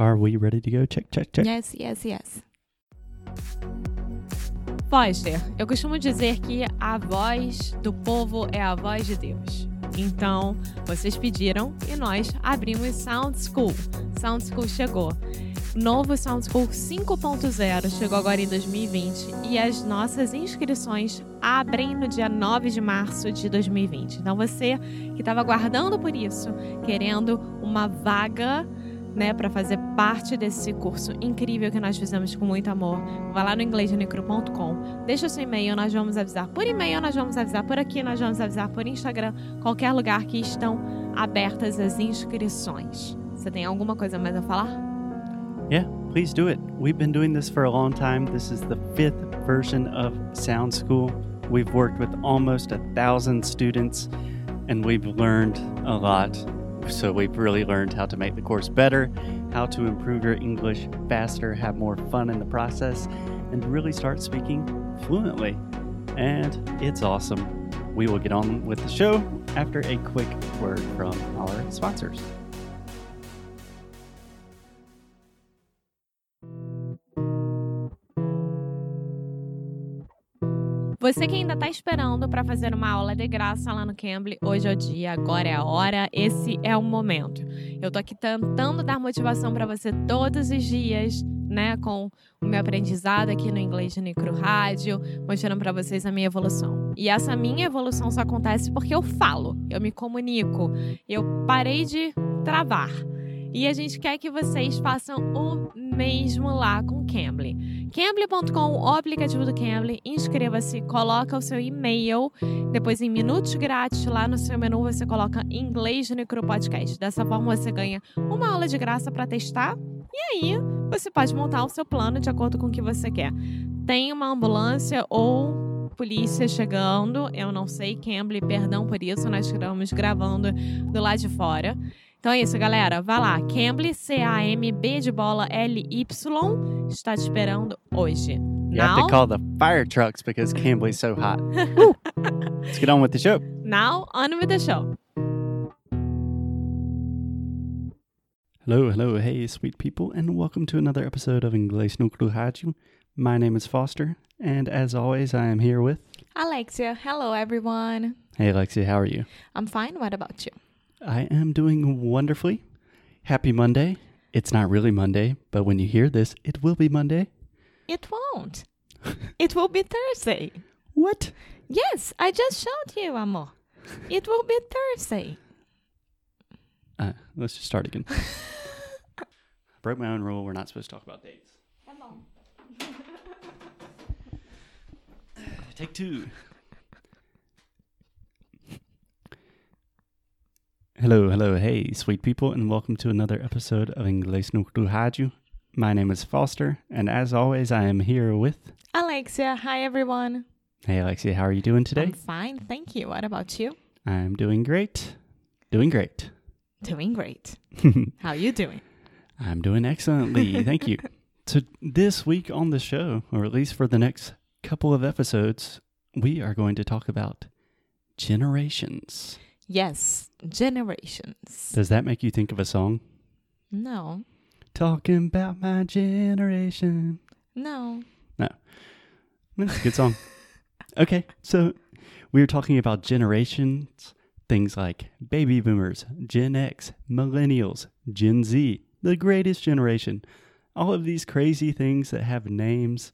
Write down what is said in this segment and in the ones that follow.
Are we ready to go? Check, check, check. Yes, yes, yes. Foster, eu costumo dizer que a voz do povo é a voz de Deus. Então, vocês pediram e nós abrimos Sound School. Sound School chegou. Novo Sound School 5.0 chegou agora em 2020 e as nossas inscrições abrem no dia 9 de março de 2020. Então, você que estava aguardando por isso, querendo uma vaga né, para fazer parte desse curso incrível que nós fizemos com muito amor, vai lá no inglêsunicro.com, deixa seu e-mail, nós vamos avisar por e-mail, nós vamos avisar por aqui, nós vamos avisar por Instagram, qualquer lugar que estão abertas as inscrições. Você tem alguma coisa mais a falar? Yeah, please do it. We've been doing this for a long time. This is the fifth version of Sound School. We've worked with almost a thousand students and we've learned a lot. So, we've really learned how to make the course better, how to improve your English faster, have more fun in the process, and really start speaking fluently. And it's awesome. We will get on with the show after a quick word from our sponsors. Você que ainda está esperando para fazer uma aula de graça lá no Cambly, hoje é o dia, agora é a hora, esse é o momento. Eu tô aqui tentando dar motivação para você todos os dias, né, com o meu aprendizado aqui no Inglês de Micro Rádio, mostrando para vocês a minha evolução. E essa minha evolução só acontece porque eu falo, eu me comunico, eu parei de travar. E a gente quer que vocês façam o mesmo lá com o Cambly. Cambly.com, o aplicativo do Cambly, inscreva-se, coloca o seu e-mail, depois em minutos grátis, lá no seu menu você coloca inglês no Micro Podcast. Dessa forma você ganha uma aula de graça para testar e aí você pode montar o seu plano de acordo com o que você quer. Tem uma ambulância ou polícia chegando, eu não sei, Cambly, perdão por isso, nós estamos gravando do lado de fora. Então é isso, galera. Vá lá. Cambly, C-A-M-B de bola L-Y, está te esperando hoje. You have to call the fire trucks because Cambly's so hot. Let's get on with the show. now, on with the show. Hello, hello, hey, sweet people, and welcome to another episode of Inglês no Rádio. My name is Foster, and as always, I am here with. Alexia, hello everyone. Hey, Alexia, how are you? I'm fine. What about you? I am doing wonderfully. Happy Monday. It's not really Monday, but when you hear this, it will be Monday. It won't. it will be Thursday. What? Yes, I just showed you, amor. It will be Thursday. Uh, let's just start again. Broke my own rule. We're not supposed to talk about dates. Take two. Hello, hello, hey, sweet people, and welcome to another episode of Inglês no Rádio. My name is Foster, and as always, I am here with. Alexia, hi everyone. Hey, Alexia, how are you doing today? I'm fine, thank you. What about you? I'm doing great. Doing great. Doing great. How are you doing? I'm doing excellently. Thank you. So, this week on the show, or at least for the next couple of episodes, we are going to talk about generations. Yes, generations. Does that make you think of a song? No, Talking about my generation. no. No. That's a good song. okay, so we are talking about generations, things like baby boomers, Gen X, millennials, Gen Z, the greatest generation. All of these crazy things that have names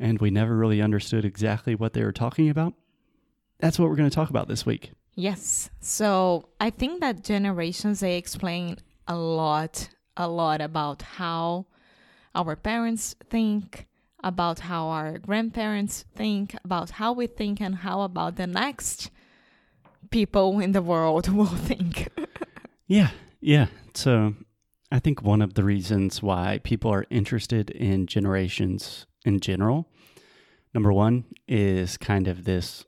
and we never really understood exactly what they were talking about. That's what we're going to talk about this week. Yes. So I think that generations they explain a lot, a lot about how our parents think, about how our grandparents think, about how we think, and how about the next people in the world will think. Yeah, yeah. So I think one of the reasons why people are interested in generations in general, number one, is kind of this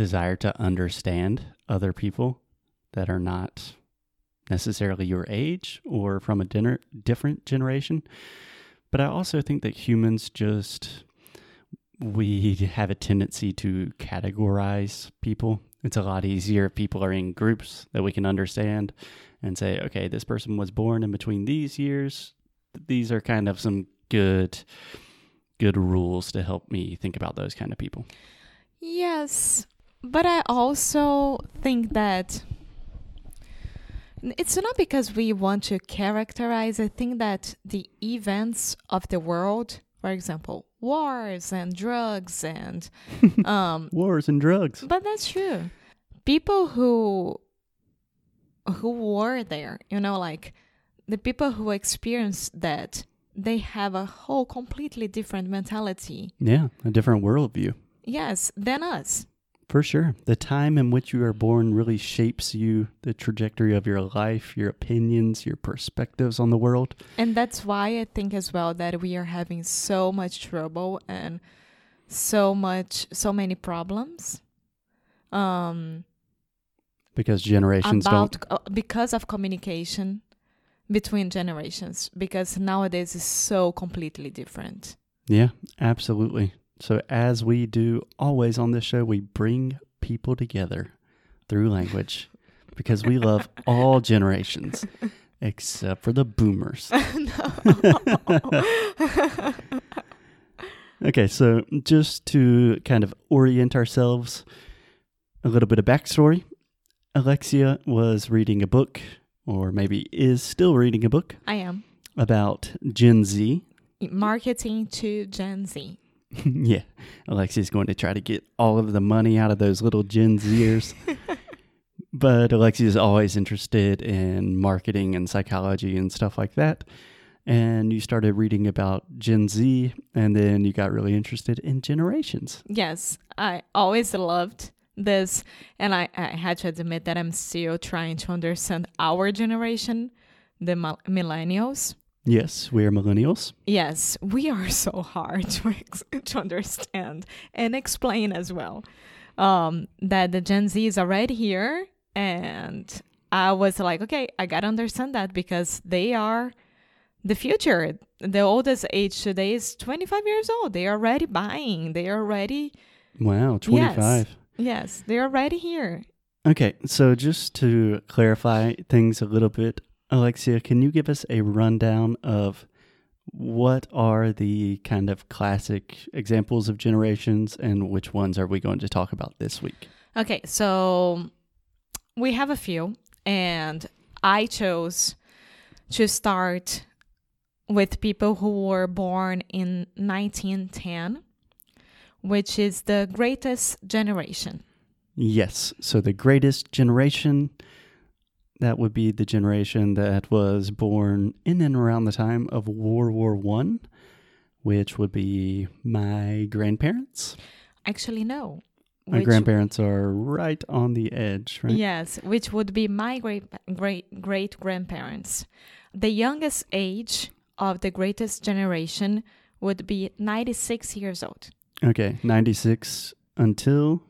desire to understand other people that are not necessarily your age or from a dinner, different generation. But I also think that humans just we have a tendency to categorize people. It's a lot easier if people are in groups that we can understand and say, okay, this person was born in between these years. These are kind of some good good rules to help me think about those kind of people. Yes, but I also think that it's not because we want to characterize. I think that the events of the world, for example, wars and drugs and um, Wars and drugs. but that's true. People who who were there, you know, like the people who experienced that, they have a whole completely different mentality. Yeah, a different worldview. Yes, than us. For sure. The time in which you are born really shapes you, the trajectory of your life, your opinions, your perspectives on the world. And that's why I think as well that we are having so much trouble and so much so many problems. Um Because generations about don't. uh, because of communication between generations because nowadays is so completely different. Yeah, absolutely. So, as we do always on this show, we bring people together through language because we love all generations except for the boomers. Okay, so just to kind of orient ourselves, a little bit of backstory. Alexia was reading a book, or maybe is still reading a book, I am about Gen Z. marketing to Gen Z. yeah, Alexia's going to try to get all of the money out of those little Gen Zers. but Alexia's always interested in marketing and psychology and stuff like that. And you started reading about Gen Z, and then you got really interested in generations. Yes, I always loved this, and I, I had to admit that I'm still trying to understand our generation, the millennials. Yes, we are millennials. Yes, we are so hard to ex- to understand and explain as well. Um, that the Gen Z is already here, and I was like, okay, I gotta understand that because they are the future. The oldest age today is 25 years old. They are already buying. They are already Wow, 25. yes, they are already here. Okay, so just to clarify things a little bit, Alexia, can you give us a rundown of what are the kind of classic examples of generations and which ones are we going to talk about this week? Okay, so we have a few, and I chose to start with people who were born in 1910, which is the greatest generation. Yes, so the greatest generation that would be the generation that was born in and around the time of World War 1, which would be my grandparents. Actually, no. My Which- grandparents are right on the edge, right? Yes, which would be my great great great grandparents. The youngest age of the greatest generation would be 96 years old. Okay, 96 until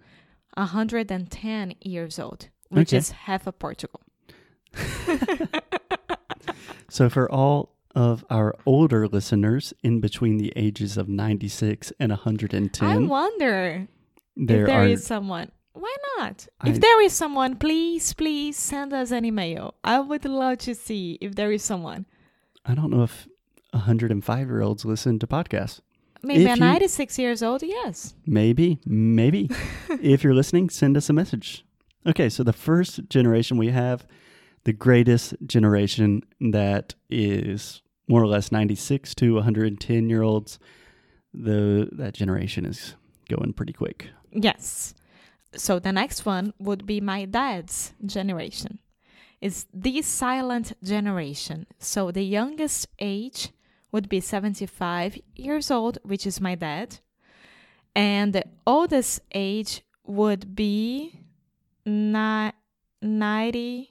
110 years old, which Okay. is half of Portugal. so for all of our older listeners in between the ages of 96 and 110, I wonder there if there are is someone. Why not? I- if there is someone, please, please send us an email. I would love to see if there is someone. I don't know if 105 year olds listen to podcasts. Maybe If a you- years old, yes. Maybe, maybe. if you're listening, send us a message. Okay, so the first generation we have, the greatest generation that is more or less 96 to 110 year olds. The that generation is going pretty quick. Yes. So the next one would be my dad's generation. It's the silent generation. So the youngest age would be 75 years old, which is my dad. And the oldest age would be ni- 90.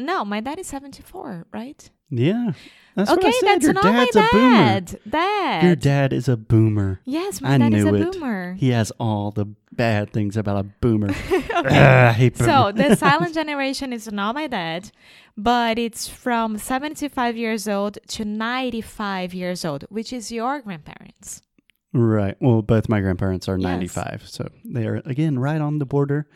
No, my dad is 74, right? Yeah, that's what I okay, said. that's Your not my dad's a boomer. dad. Dad. Your dad is a boomer. yes, my I dad is a it. boomer. He has all the bad things about a boomer. Ah, I hate So the silent generation is not my dad, but it's from 75 years old to 95 years old, which is your grandparents. right. Well, both my grandparents are Yes. 95, so they are again right on the border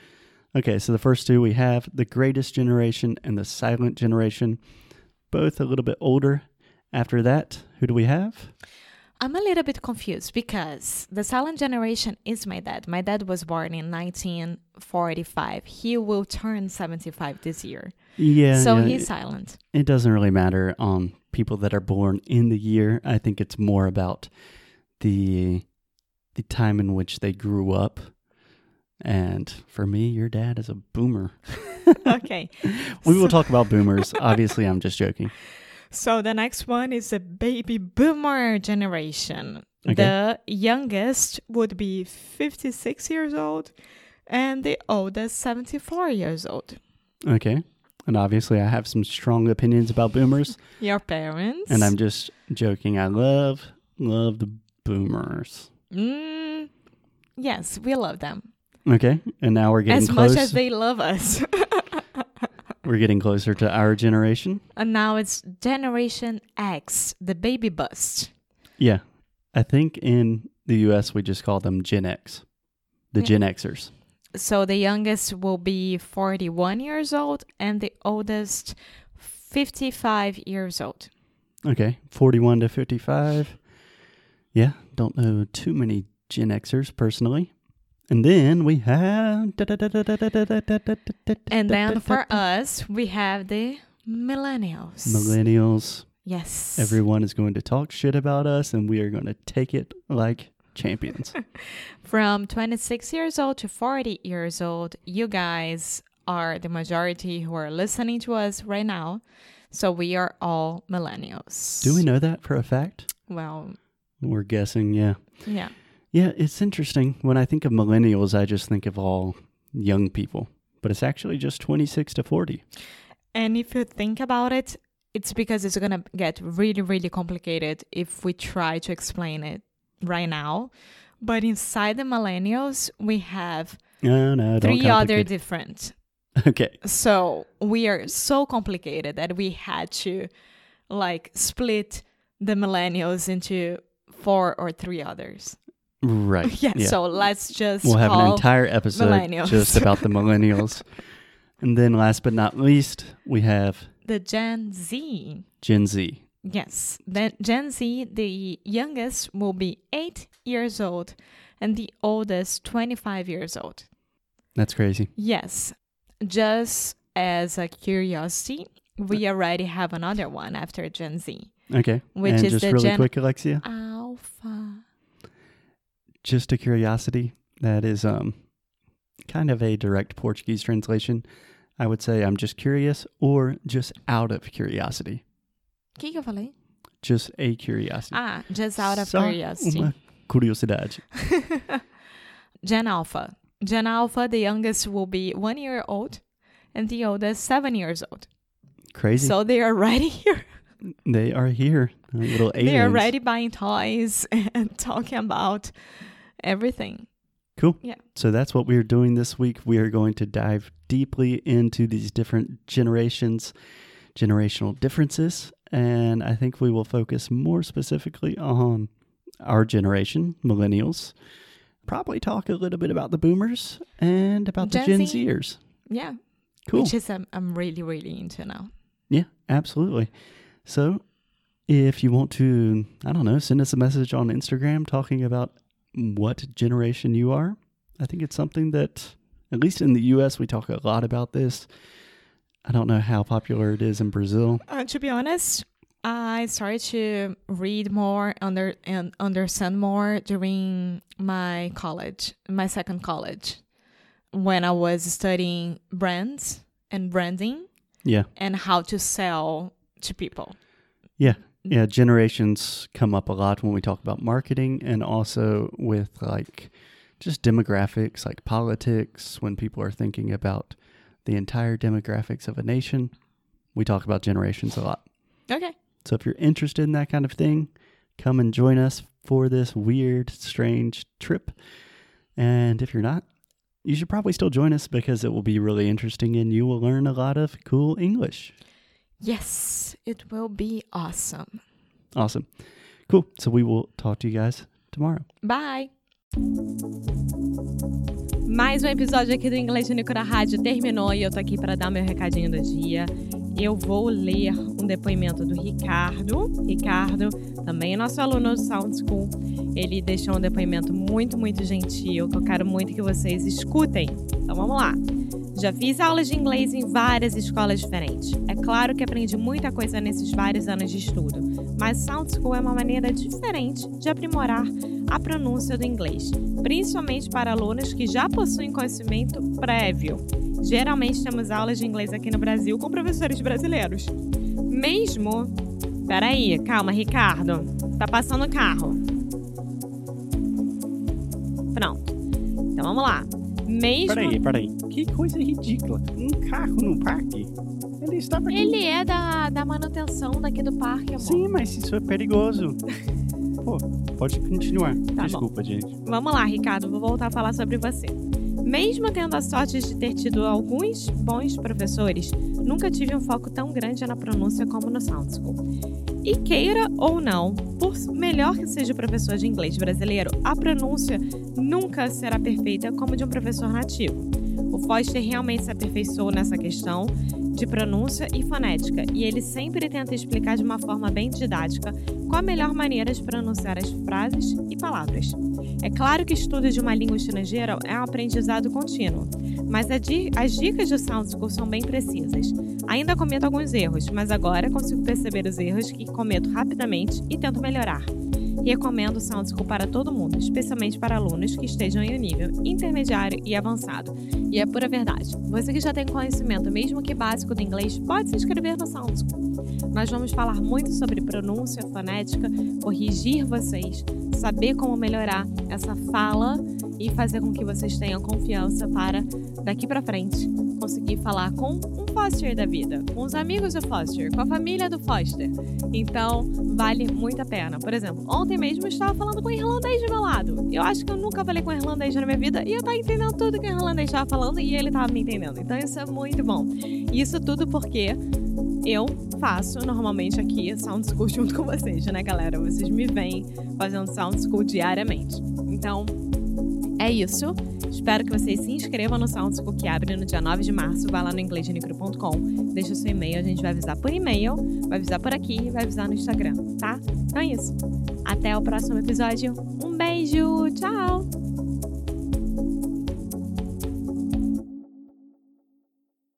Okay, so the first two we have the greatest generation and the silent generation, both a little bit older. After that, who do we have? I'm a little bit confused because the silent generation is my dad. My dad was born in 1945. He will turn 75 this year. Yeah. so yeah, he's silent. it doesn't really matter on people that are born in the year. I think it's more about the the time in which they grew up. And for me, your dad is a boomer. okay. We will talk about boomers. Obviously, I'm just joking. So the next one is the baby boomer generation. Okay. The youngest would be 56 years old and the oldest 74 years old. Okay. And obviously, I have some strong opinions about boomers. Your parents. And I'm just joking. I love, love the boomers. Mm, yes, we love them. Okay. And now we're getting as close. much as they love us. we're getting closer to our generation. and now it's Generation X, the baby bust. Yeah. I think in the US, we just call them Gen X, the Yeah. Gen Xers. So the youngest will be 41 years old and the oldest 55 years old. Okay. 41 to 55. Yeah. Don't know too many Gen Xers personally. And then we have. And then for us, we have the millennials. millennials. yes. Everyone is going to talk shit about us, and we are going to take it like champions. From 26 years old to 40 years old, you guys are the majority who are listening to us right now. So we are all millennials. Do we know that for a fact? Well, We're guessing, yeah. yeah. Yeah, it's interesting. When I think of millennials, I just think of all young people, but it's actually just 26 to 40. And if you think about it, it's because it's going to get really, really complicated if we try to explain it right now. But inside the millennials, we have No, no, three other different. Okay. So we are so complicated that we had to like split the millennials into four or three others. Right. Yeah. So let's just we'll have an entire episode just about the millennials. and then last but not least, we have the Gen Z. Gen Z. Yes. Then Gen Z, the youngest will be eight years old and the oldest 25 years old. That's crazy. Yes. Just as a curiosity, we uh, already have another one after Gen Z, Okay. which and is just the really Gen quick, Alexia, Alpha. Just a curiosity. That is um kind of a direct Portuguese translation. I would say I'm just curious or just out of curiosity. O que, que eu falei? Just a curiosity. Ah, just out of Só curiosity. Uma curiosidade. Gen Alpha. Gen Alpha, the youngest will be one year old and the oldest seven years old. Crazy. So they are right here. they are here. uh, Little aliens. They are already buying toys and talking about everything. Cool. Yeah. So that's what we're doing this week. We are going to dive deeply into these different generations, generational differences, and I think we will focus more specifically on our generation, millennials. Probably talk a little bit about the boomers and about the Gen Gen Z. Zers. Yeah. Cool. Which is um, I'm really, really into now. Yeah, absolutely. So, if you want to, I don't know, send us a message on Instagram talking about what generation you are. I think it's something that, at least in the US, we talk a lot about this. I don't know how popular it is in Brazil. Uh, to be honest, I started to read more under and understand more during my college, my second college, when I was studying brands and branding Yeah. and how to sell to people. Yeah. Yeah. Generations come up a lot when we talk about marketing and also with like just demographics, like politics, when people are thinking about the entire demographics of a nation. We talk about generations a lot. Okay. So if you're interested in that kind of thing, come and join us for this weird, strange trip. And if you're not, you should probably still join us because it will be really interesting and you will learn a lot of cool English. Yes, it will be awesome. Awesome. Cool. So we will talk to you guys tomorrow. Bye. Mais um episódio aqui do Inglês Único da Rádio terminou e eu tô aqui para dar meu recadinho do dia. Eu vou ler um depoimento do Ricardo. Ricardo, também é nosso aluno do Sound School. Ele deixou um depoimento muito, muito gentil que eu quero muito que vocês escutem. Então vamos lá. Já fiz aulas de inglês em várias escolas diferentes. É claro que aprendi muita coisa nesses vários anos de estudo, mas Sound School é uma maneira diferente de aprimorar a pronúncia do inglês, principalmente para alunos que já possuem conhecimento prévio. Geralmente temos aulas de inglês aqui no Brasil com professores brasileiros. Mesmo. Peraí, calma, Ricardo. Tá passando o carro. Pronto. Então vamos lá. Mesmo. Peraí, peraí. Que coisa ridícula. Um carro no parque? Ele estava aqui. Ele é da, da manutenção daqui do parque, amor. Sim, mas isso é perigoso. Pô, pode continuar. Tá Desculpa, gente. Vamos lá, Ricardo, vou voltar a falar sobre você. Mesmo tendo a sorte de ter tido alguns bons professores, nunca tive um foco tão grande na pronúncia como no Sound School. E queira ou não, por melhor que seja o professor de inglês brasileiro, a pronúncia nunca será perfeita como de um professor nativo. O Foster realmente se aperfeiçoou nessa questão de pronúncia e fonética, e ele sempre tenta explicar de uma forma bem didática qual a melhor maneira de pronunciar as frases e palavras. É claro que estudo de uma língua estrangeira é um aprendizado contínuo, mas as dicas do Sound School são bem precisas. Ainda cometo alguns erros, mas agora consigo perceber os erros que cometo rapidamente e tento melhorar. Recomendo o Sound School para todo mundo, especialmente para alunos que estejam em um nível intermediário e avançado. E é pura verdade. Você que já tem conhecimento, mesmo que básico do inglês, pode se inscrever no Sound School. Nós vamos falar muito sobre pronúncia, fonética, corrigir vocês, saber como melhorar essa fala e fazer com que vocês tenham confiança para daqui para frente conseguir falar com um foster da vida, com os amigos do foster, com a família do foster. Então, vale muito a pena. Por exemplo, ontem mesmo eu estava falando com um irlandês do meu lado. Eu acho que eu nunca falei com um irlandês na minha vida e eu estava entendendo tudo que o irlandês estava falando e ele estava me entendendo. Então, isso é muito bom. Isso tudo porque eu faço normalmente aqui Sound School junto com vocês, né, galera? Vocês me veem fazendo Sound School diariamente. Então, é isso. Espero que vocês se inscrevam no Sound School que abre no dia 9 de março. Vai lá no inglêsdenicro.com, deixa o seu e-mail, a gente vai avisar por e-mail, vai avisar por aqui e vai avisar no Instagram, tá? Então é isso. Até o próximo episódio. Um beijo, tchau!